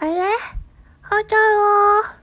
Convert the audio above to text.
あれ？はちゃう